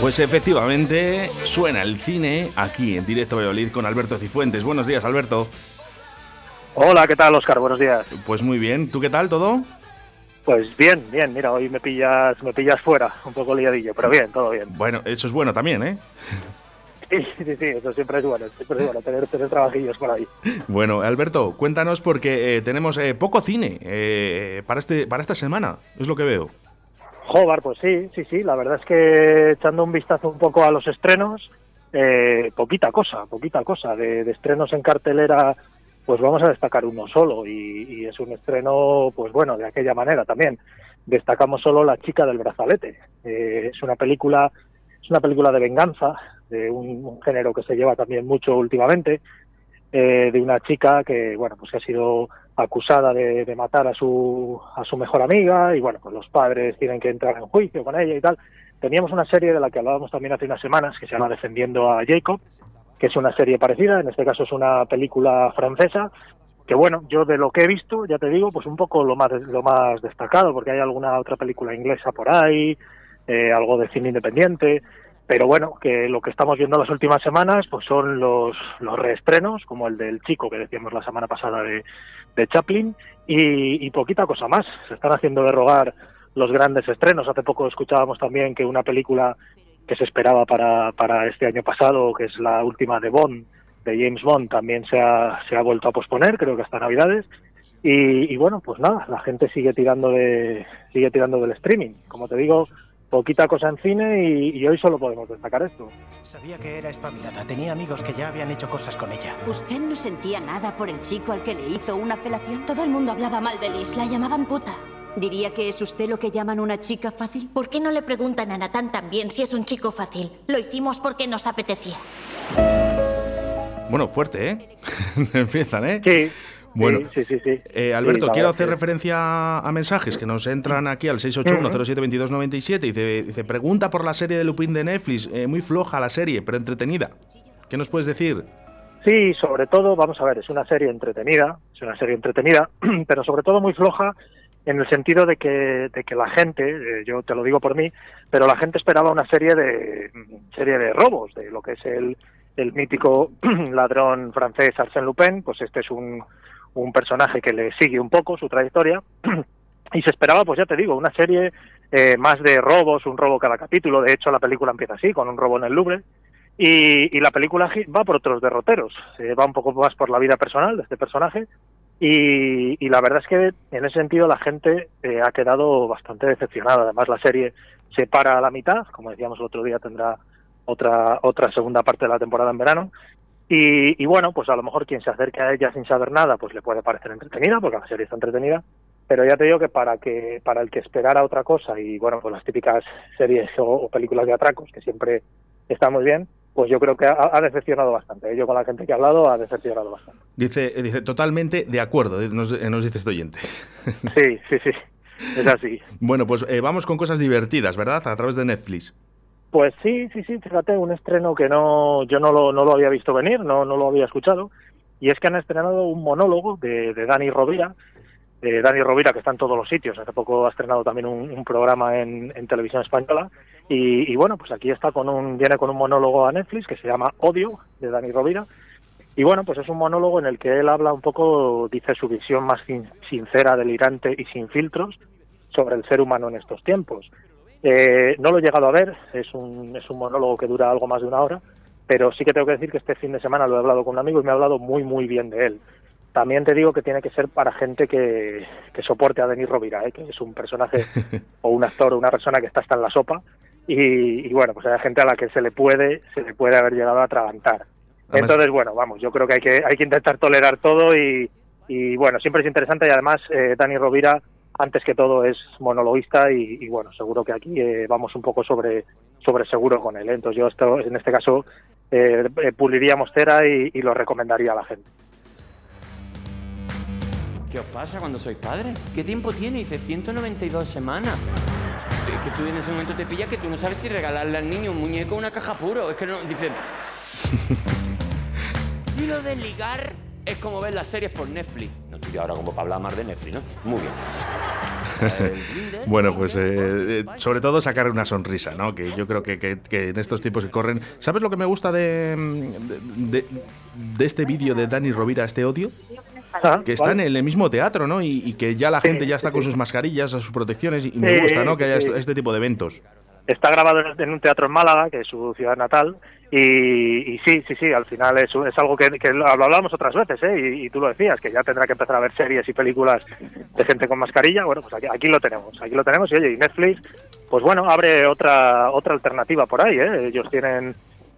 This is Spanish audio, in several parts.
Pues efectivamente suena el cine aquí en directo Valladolid con Alberto Cifuentes. Buenos días, Alberto. Hola, ¿qué tal, Oscar? Buenos días. Pues muy bien. ¿Tú qué tal, todo? Pues bien, bien. Mira, hoy me pillas, me pillas fuera, un poco liadillo, pero bien, todo bien. Bueno, eso es bueno también, ¿eh? Sí, sí, sí, eso siempre es bueno, siempre es bueno tener, tener trabajillos por ahí. Bueno, Alberto, cuéntanos porque eh, tenemos eh, poco cine eh, para, este, para esta semana, es lo que veo. Jobar, pues sí, sí, sí, la verdad es que echando un vistazo un poco a los estrenos, eh, poquita cosa, poquita cosa. De, estrenos en cartelera, pues vamos a destacar uno solo y, y, es un estreno, pues bueno, de aquella manera también. Destacamos solo La chica del brazalete. Eh, es una película, es una película de venganza, de un género que se lleva también mucho últimamente, eh, de una chica que, bueno, pues que ha sido acusada de, matar a su, a su mejor amiga y bueno, pues los padres tienen que entrar en juicio con ella y tal. Teníamos una serie de la que hablábamos también hace unas semanas que se llama Defendiendo a Jacob, que es una serie parecida, en este caso es una película francesa, que bueno, yo de lo que he visto, ya te digo, pues un poco lo más, lo más destacado, porque hay alguna otra película inglesa por ahí, eh, algo de cine independiente, pero bueno, que lo que estamos viendo las últimas semanas pues son los, los reestrenos, como el del chico que decíamos la semana pasada de, de Chaplin, y, y, poquita cosa más. Se están haciendo derrogar los grandes estrenos. Hace poco escuchábamos también que una película que se esperaba para, para este año pasado, que es la última de Bond, de James Bond, también se ha, se ha vuelto a posponer, creo que hasta Navidades. Y, y bueno, pues nada, la gente sigue tirando de sigue tirando del streaming. Como te digo, poquita cosa en cine y, y, hoy solo podemos destacar esto. Sabía que era espabilada, tenía amigos que ya habían hecho cosas con ella. ¿Usted no sentía nada por el chico al que le hizo una felación? Todo el mundo hablaba mal de Liz, la llamaban puta. ¿Diría que es usted lo que llaman una chica fácil? ¿Por qué no le preguntan a Natán también si es un chico fácil? Lo hicimos porque nos apetecía. Bueno, fuerte, ¿eh? Empiezan, ¿eh? Sí. Bueno, sí, sí, sí. Eh, Alberto, quiero hacer referencia a mensajes que nos entran aquí al 681-072297. Dice, dice, pregunta por la serie de Lupin de Netflix. Eh, muy floja la serie, pero entretenida. ¿Qué nos puedes decir? Sí, sobre todo, vamos a ver, es una serie entretenida, es una serie entretenida, pero sobre todo muy floja en el sentido de que, de que la gente, eh, yo te lo digo por mí, pero la gente esperaba una serie de serie de robos, de lo que es el, el mítico ladrón francés Arsène Lupin, pues este es un, un personaje que le sigue un poco su trayectoria y se esperaba, pues ya te digo, una serie eh, más de robos, un robo cada capítulo. De hecho, la película empieza así, con un robo en el Louvre. Y, y la película va por otros derroteros, eh, va un poco más por la vida personal de este personaje. Y, y la verdad es que en ese sentido la gente eh, ha quedado bastante decepcionada. Además, la serie se para a la mitad, como decíamos el otro día, tendrá otra otra segunda parte de la temporada en verano y, y, bueno, pues a lo mejor quien se acerque a ella sin saber nada, pues le puede parecer entretenida, porque la serie está entretenida, pero ya te digo que para que para el que esperara otra cosa y bueno, pues las típicas series o, o películas de atracos que siempre están muy bien, pues yo creo que ha, ha, decepcionado bastante. Yo con la gente que he hablado ha decepcionado bastante. Dice, dice totalmente de acuerdo, nos, nos dice este oyente. Sí, sí, sí, es así. bueno, pues eh, vamos con cosas divertidas, ¿verdad? A través de Netflix. Pues sí, sí, sí, fíjate, un estreno que no, yo no lo, no lo había visto venir, no, no lo había escuchado, y es que han estrenado un monólogo de, Dani Rovira, de Dani Rovira, que está en todos los sitios, hace poco ha estrenado también un, programa en, en, televisión española, y, y, bueno, pues aquí está con un, viene con un monólogo a Netflix que se llama Odio, de Dani Rovira, y bueno, pues es un monólogo en el que él habla un poco, dice su visión más sin, sincera, delirante y sin filtros sobre el ser humano en estos tiempos. Eh, no lo he llegado a ver, es un, es un monólogo que dura algo más de una hora, pero sí que tengo que decir que este fin de semana lo he hablado con un amigo y me ha hablado muy, muy bien de él. También te digo que tiene que ser para gente que, que soporte a Denis Rovira, ¿eh? que es un personaje o un actor o una persona que está hasta en la sopa. Y, y, bueno, pues hay gente a la que se le puede, se le puede haber llegado a atragantar. Además, Entonces, bueno, vamos, yo creo que hay que, hay que intentar tolerar todo y, y bueno, siempre es interesante y además eh, Dani Rovira antes que todo es monologuista y, y bueno, seguro que aquí eh, vamos un poco sobre, sobre seguro con él. ¿eh? Entonces yo esto, en este caso eh, eh, puliríamos cera y, y lo recomendaría a la gente. ¿Qué os pasa cuando sois padres? ¿Qué tiempo tiene? Dice 192 semanas. Es que tú en ese momento te pillas que tú no sabes si regalarle al niño un muñeco o una caja puro. Es que no. Dice. y lo de ligar es como ver las series por Netflix. Estoy yo ahora como para hablar más de Netflix, ¿no? Muy bien. Bueno, pues eh, eh, sobre todo sacar una sonrisa, ¿no? Que yo creo que, que- que en estos tiempos que corren... ¿Sabes lo que me gusta de, de, de- de este vídeo de Dani Rovira, este odio? Ah, Que está ¿vale? en el mismo teatro, ¿no? Y, y que ya la Sí, gente ya está sí, con sus mascarillas, sus protecciones, y me gusta, ¿no? Que haya este tipo de eventos. Está grabado en- un teatro en Málaga, que es su ciudad natal, y, y sí, sí, sí, al final es, es algo que, que hablábamos otras veces, ¿eh? Y, y tú lo decías, que ya tendrá que empezar a ver series y películas de gente con mascarilla. Bueno, pues aquí, aquí lo tenemos, aquí lo tenemos, y oye, y Netflix, pues bueno, abre otra otra alternativa por ahí, ¿eh? Ellos tienen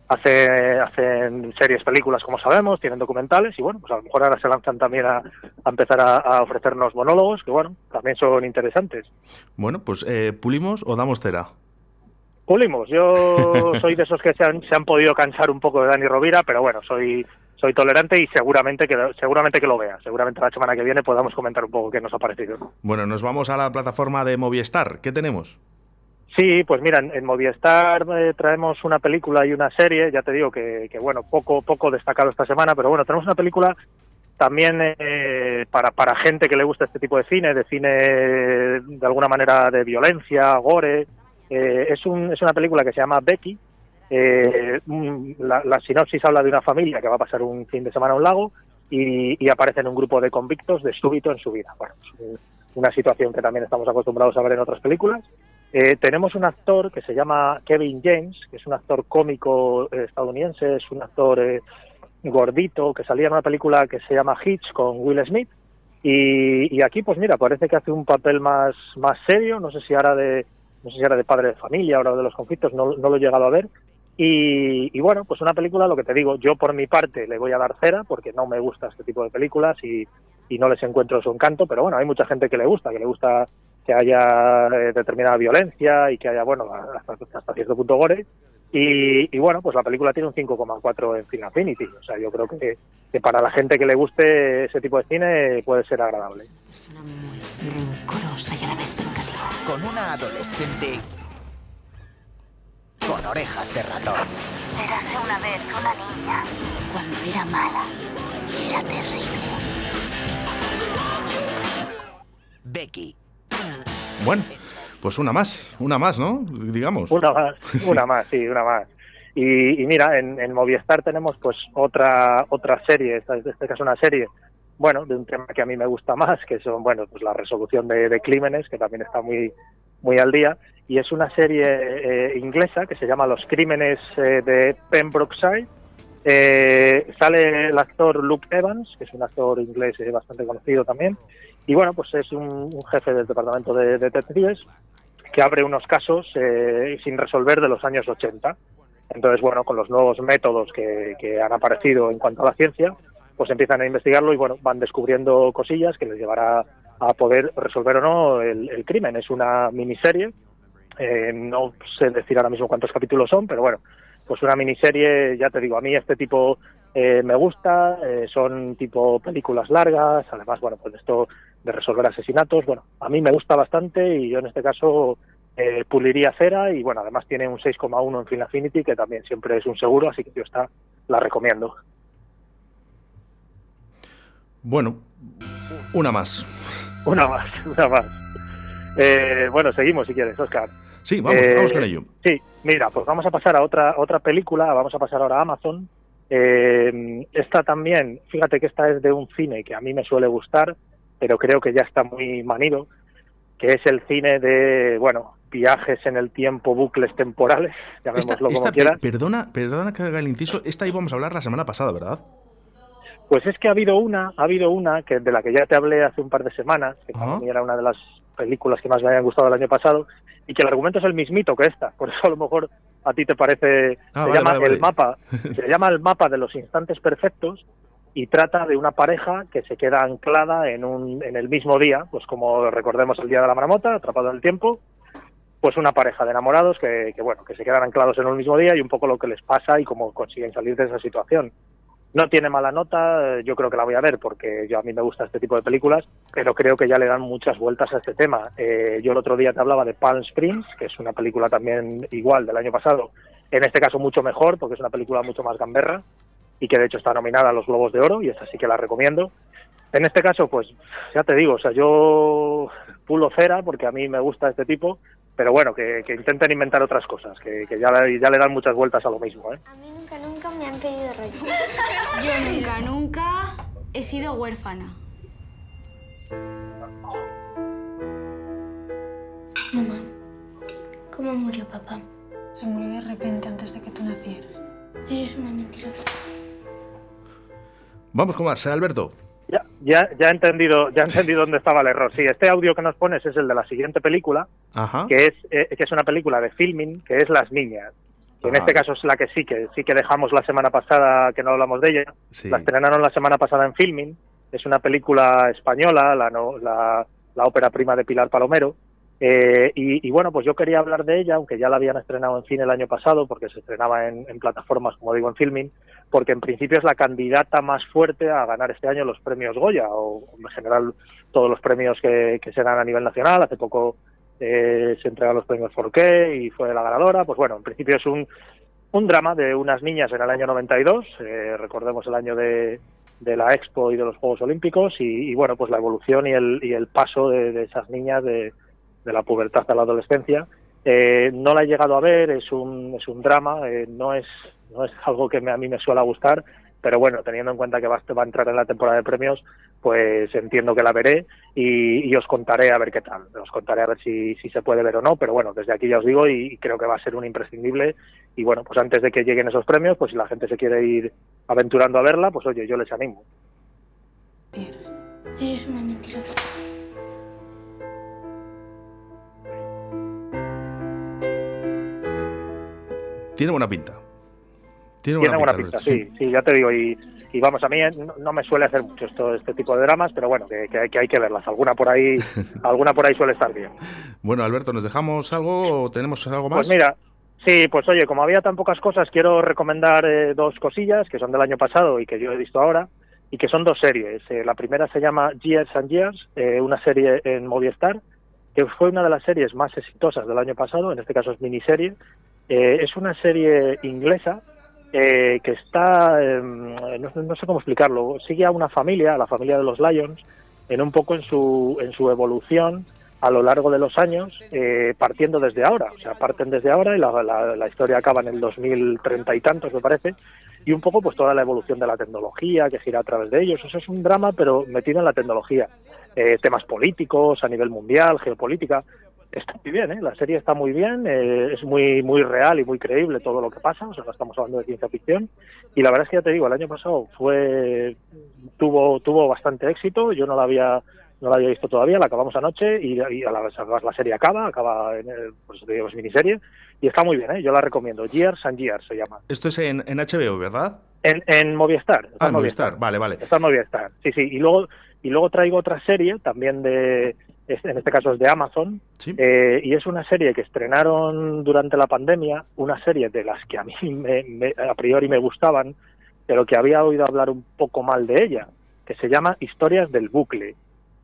hace, hacen series, películas, como sabemos, tienen documentales, y bueno, pues a lo mejor ahora se lanzan también a, empezar a, a ofrecernos monólogos, que bueno, también son interesantes. Bueno, pues eh, pulimos o damos cera. Pulimos. Yo soy de esos que se han, se han podido cansar un poco de Dani Rovira, pero bueno, soy soy tolerante y seguramente que seguramente que lo vea. Seguramente la semana que viene podamos comentar un poco qué nos ha parecido. Bueno, nos vamos a la plataforma de Movistar. ¿Qué tenemos? Sí, pues mira, en, Movistar eh, traemos una película y una serie. Ya te digo que, que, bueno, poco poco destacado esta semana, pero bueno, tenemos una película también eh, para para gente que le gusta este tipo de cine, de cine de alguna manera de violencia, gore. Eh, es, un, es una película que se llama Becky. Eh, la, sinopsis habla de una familia que va a pasar un fin de semana a un lago y, y aparecen un grupo de convictos de súbito en su vida. Bueno, es un- una situación que también estamos acostumbrados a ver en otras películas. Eh, tenemos un actor que se llama Kevin James, que es un actor cómico eh, estadounidense, es un actor gordito que salía en una película que se llama Hitch con Will Smith. Y, y aquí, pues mira, parece que hace un papel más, más serio, no sé si ahora de, no sé si era de padre de familia, ahora de los conflictos, no, no lo he llegado a ver. Y, y bueno, pues una película, lo que te digo, yo por mi parte le voy a dar cera porque no me gusta este tipo de películas y, y no les encuentro su encanto, pero bueno, hay mucha gente que le gusta, que le gusta que haya eh, determinada violencia y que haya, bueno, hasta, hasta cierto punto gore. Y, y bueno, pues la película tiene un 5,4 en Film Affinity. O sea, yo creo que, que para la gente que le guste ese tipo de cine puede ser agradable. Persona muy rencorosa y a la vez vengativa. Con una adolescente con orejas de ratón. Érase una vez una niña. Cuando era mala, era terrible. Becky. Bueno, pues una más, una más, ¿no? Digamos. Una más, Sí. una más, sí, una más. Y, y mira, en, en Movistar tenemos pues otra otra serie, esta, en este caso una serie, bueno, de un tema que a mí me gusta más, que son, bueno, pues la resolución de, crímenes, que también está muy muy al día, y es una serie eh, inglesa que se llama Los crímenes eh, de Pembrokeshire. Eh, sale el actor Luke Evans, que es un actor inglés eh, bastante conocido también, y bueno, pues es un, jefe del departamento de detectives que abre unos casos eh, sin resolver de los años 80. Entonces, bueno, con los nuevos métodos que han aparecido en cuanto a la ciencia, pues empiezan a investigarlo y bueno, van descubriendo cosillas que les llevará a poder resolver o no el, crimen. Es una miniserie, eh, no sé decir ahora mismo cuántos capítulos son, pero bueno, pues una miniserie, ya te digo, a mí este tipo eh, me gusta, eh, son tipo películas largas, además, bueno, pues esto de resolver asesinatos, bueno, a mí me gusta bastante y yo en este caso eh, puliría cera y bueno, además tiene un 6,1 en Film Affinity, que también siempre es un seguro, así que yo esta la recomiendo. Bueno, una más. Una más, una más. Eh, bueno, seguimos si quieres, Oscar. Sí, vamos, Eh, vamos con ello. Sí, mira, pues vamos a pasar a otra otra película, vamos a pasar ahora a Amazon. Eh, esta también, fíjate que esta es de un cine que a mí me suele gustar, pero creo que ya está muy manido, que es el cine de, bueno, viajes en el tiempo, bucles temporales, Esta, llamémoslo esta- como quieras. perdona, perdona que haga el inciso, esta íbamos a hablar la semana pasada, ¿verdad? Pues es que ha habido una, ha habido una que de la que ya te hablé hace un par de semanas, que para mí era una de las películas que más me habían gustado el año pasado, y que el argumento es el mismito que esta, por eso a lo mejor a ti te parece, Ah, se vale, llama vale, vale. el mapa, se llama el mapa de los instantes perfectos y trata de una pareja que se queda anclada en un, en el mismo día, pues como recordemos el día de la marmota, atrapado en el tiempo, pues una pareja de enamorados que, que, bueno, que se quedan anclados en un mismo día y un poco lo que les pasa y cómo consiguen salir de esa situación. No tiene mala nota, eh, yo creo que la voy a ver porque yo a mí me gusta este tipo de películas, pero creo que ya le dan muchas vueltas a este tema. Eh, yo el otro día te hablaba de Palm Springs, que es una película también igual del año pasado, en este caso mucho mejor porque es una película mucho más gamberra y que de hecho está nominada a los Globos de Oro y esa sí que la recomiendo. En este caso, pues ya te digo, o sea, yo pulo cera porque a mí me gusta este tipo, pero bueno, que, que intenten inventar otras cosas, que, que ya, le- ya le dan muchas vueltas a lo mismo. ¿eh? A mí nunca, nunca me han pedido rollo. Yo nunca, nunca he sido huérfana. Mamá, ¿cómo murió papá? Se murió de repente antes de que tú nacieras. Eres una mentirosa. Vamos con más, ¿eh, Alberto. Ya, ya, ya he entendido, ya he entendido dónde estaba el error. Sí, este audio que nos pones es el de la siguiente película, Ajá. que es, eh, que es una película de filming, que es Las Niñas. Que en Ah. este caso es la que sí que sí que dejamos la semana pasada, que no hablamos de ella. Sí. La estrenaron la semana pasada en filming. Es una película española, la, no- la, la ópera prima de Pilar Palomero. Eh, y, y bueno, pues yo quería hablar de ella, aunque ya la habían estrenado en cine el año pasado, porque se estrenaba en, en plataformas, como digo, en filming, porque en principio es la candidata más fuerte a ganar este año los premios Goya, o en general todos los premios que, se dan a nivel nacional. Hace poco eh, se entregan los premios 4K y fue la ganadora. Pues bueno, en principio es un, un drama de unas niñas en el año 92, eh, recordemos el año de, de la Expo y de los Juegos Olímpicos, y, bueno, pues la evolución y el, y el paso de, de esas niñas de, de la pubertad a la adolescencia. Eh, no la he llegado a ver, es un, es un drama, eh, no, es, no es algo que me- a mí me suele gustar, pero bueno, teniendo en cuenta que va, va a entrar en la temporada de premios, pues entiendo que la veré y, y os contaré a ver qué tal. Os contaré a ver si, si se puede ver o no, pero bueno, desde aquí ya os digo y creo que va a ser un imprescindible. Y bueno, pues antes de que lleguen esos premios, pues si la gente se quiere ir aventurando a verla, pues oye, yo les animo. Eres una mentirosa. Tiene buena pinta. Tiene Tiene buena Alberto, pinta, sí, sí, ya te digo. Y, y vamos, a mí eh, no, no me suele hacer mucho esto, este tipo de dramas, pero bueno, que, que hay- que hay que verlas. Alguna por ahí, alguna por ahí suele estar bien. Bueno, Alberto, ¿nos dejamos algo o tenemos algo más? Pues mira, sí, pues oye, como había tan pocas cosas, quiero recomendar eh, dos cosillas que son del año pasado y que yo he visto ahora, y que son dos series. Eh, la primera se llama Years and Years, eh, una serie en Movistar, que fue una de las series más exitosas del año pasado, en este caso es miniserie. Es una serie inglesa eh, que está, eh, no, sé cómo explicarlo, sigue a una familia, a la familia de los Lions, en un poco en su, en su evolución a lo largo de los años, eh, partiendo desde ahora. O sea, parten desde ahora y la, la- la historia acaba en el 2030 y tantos, me parece, y un poco pues toda la evolución de la tecnología que gira a través de ellos. Eso es un drama, pero metido en la tecnología. Eh, temas políticos a nivel mundial, geopolítica. Está muy bien, ¿eh? la serie está muy bien, eh, es muy muy real y muy creíble todo lo que pasa, o sea, no estamos hablando de ciencia ficción. Y la verdad es que ya te digo, el año pasado fue tuvo tuvo bastante éxito, yo no la había no la había visto todavía, la acabamos anoche y, y a la, la serie acaba, acaba en el, eso te digo, es miniserie y está muy bien, ¿eh? yo la recomiendo. Years and Years se llama. Esto es en, en HBO, ¿verdad? En, en Movistar. está Ah, en en Movistar, vale, vale. Está en Movistar, sí, sí. Y luego, y luego traigo otra serie también de, en este caso es de Amazon, Sí. eh, y es una serie que estrenaron durante la pandemia, una serie de las que a mí me- me- a priori me gustaban, pero que había oído hablar un poco mal de ella, que se llama Historias del Bucle.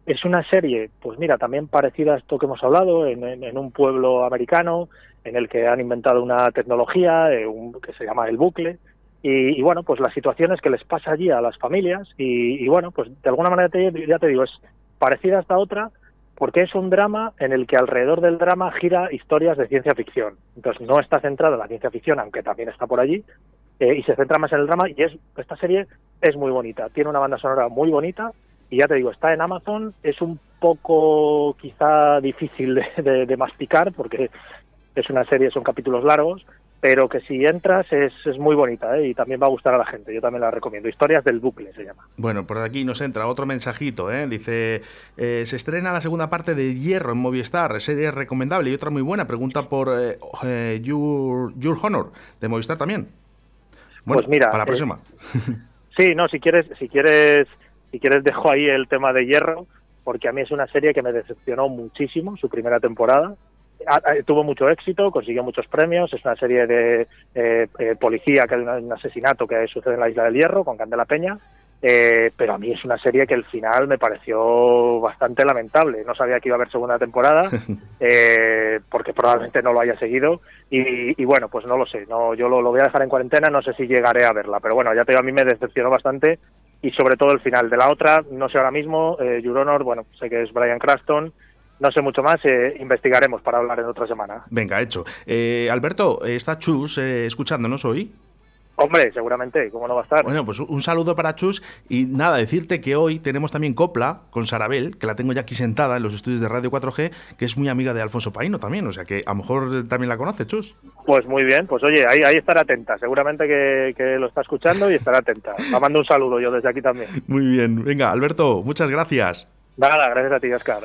Es una serie, pues mira, también parecida a esto que hemos hablado, en, en- en un pueblo americano, en el que han inventado una tecnología eh, un- que se llama el bucle, y, y, bueno, pues las situaciones que les pasa allí a las familias, y, y bueno, pues de alguna manera te- ya te digo, es parecida a esta otra, porque es un drama en el que alrededor del drama gira historias de ciencia ficción. Entonces no está centrada en la ciencia ficción, aunque también está por allí, eh, y se centra más en el drama, y es esta serie es muy bonita, tiene una banda sonora muy bonita, y ya te digo, está en Amazon, es un poco quizá difícil de, de- de masticar, porque es una serie, son capítulos largos, pero que si entras es, es muy bonita ¿eh? y también va a gustar a la gente, yo también la recomiendo. Historias del bucle se llama. Bueno, por aquí nos entra otro mensajito, ¿eh? Dice, eh, se estrena la segunda parte de Hierro en Movistar, serie recomendable y otra muy buena, pregunta por eh, eh, Your, Your Honor, de Movistar también. Bueno, Pues mira, para la próxima. Sí, no, si quieres, si quieres, si quieres dejo ahí el tema de Hierro, porque a mí es una serie que me decepcionó muchísimo su primera temporada. Tuvo mucho éxito, consiguió muchos premios, es una serie de eh, eh, policía que hay un asesinato que sucede en la Isla del Hierro con Candela Peña, eh, pero a mí es una serie que el final me pareció bastante lamentable. No sabía que iba a haber segunda temporada, eh, porque probablemente no lo haya seguido. Y, y bueno, pues no lo sé. No, yo lo, lo voy a dejar en cuarentena, no sé si llegaré a verla. Pero bueno, ya te digo, a mí me decepcionó bastante. Y sobre todo el final de la otra, no sé ahora mismo, eh, Your Honor, bueno, sé que es Brian Craston, no sé mucho más, eh, investigaremos para hablar en otra semana. Venga, hecho. Eh, Alberto, ¿está Chus eh, escuchándonos hoy? Hombre, seguramente, ¿cómo no va a estar? Bueno, pues un saludo para Chus y nada, decirte que hoy tenemos también copla con Sarabel, que la tengo ya aquí sentada en los estudios de Radio 4G, que es muy amiga de Alfonso Paino también, o sea que a lo mejor también la conoce Chus. Pues muy bien, pues oye, ahí, ahí estará atenta, seguramente que, que lo está escuchando y estará atenta. La mando un saludo yo desde aquí también. Muy bien, venga, Alberto, muchas gracias. Nada, gracias a ti, Oscar.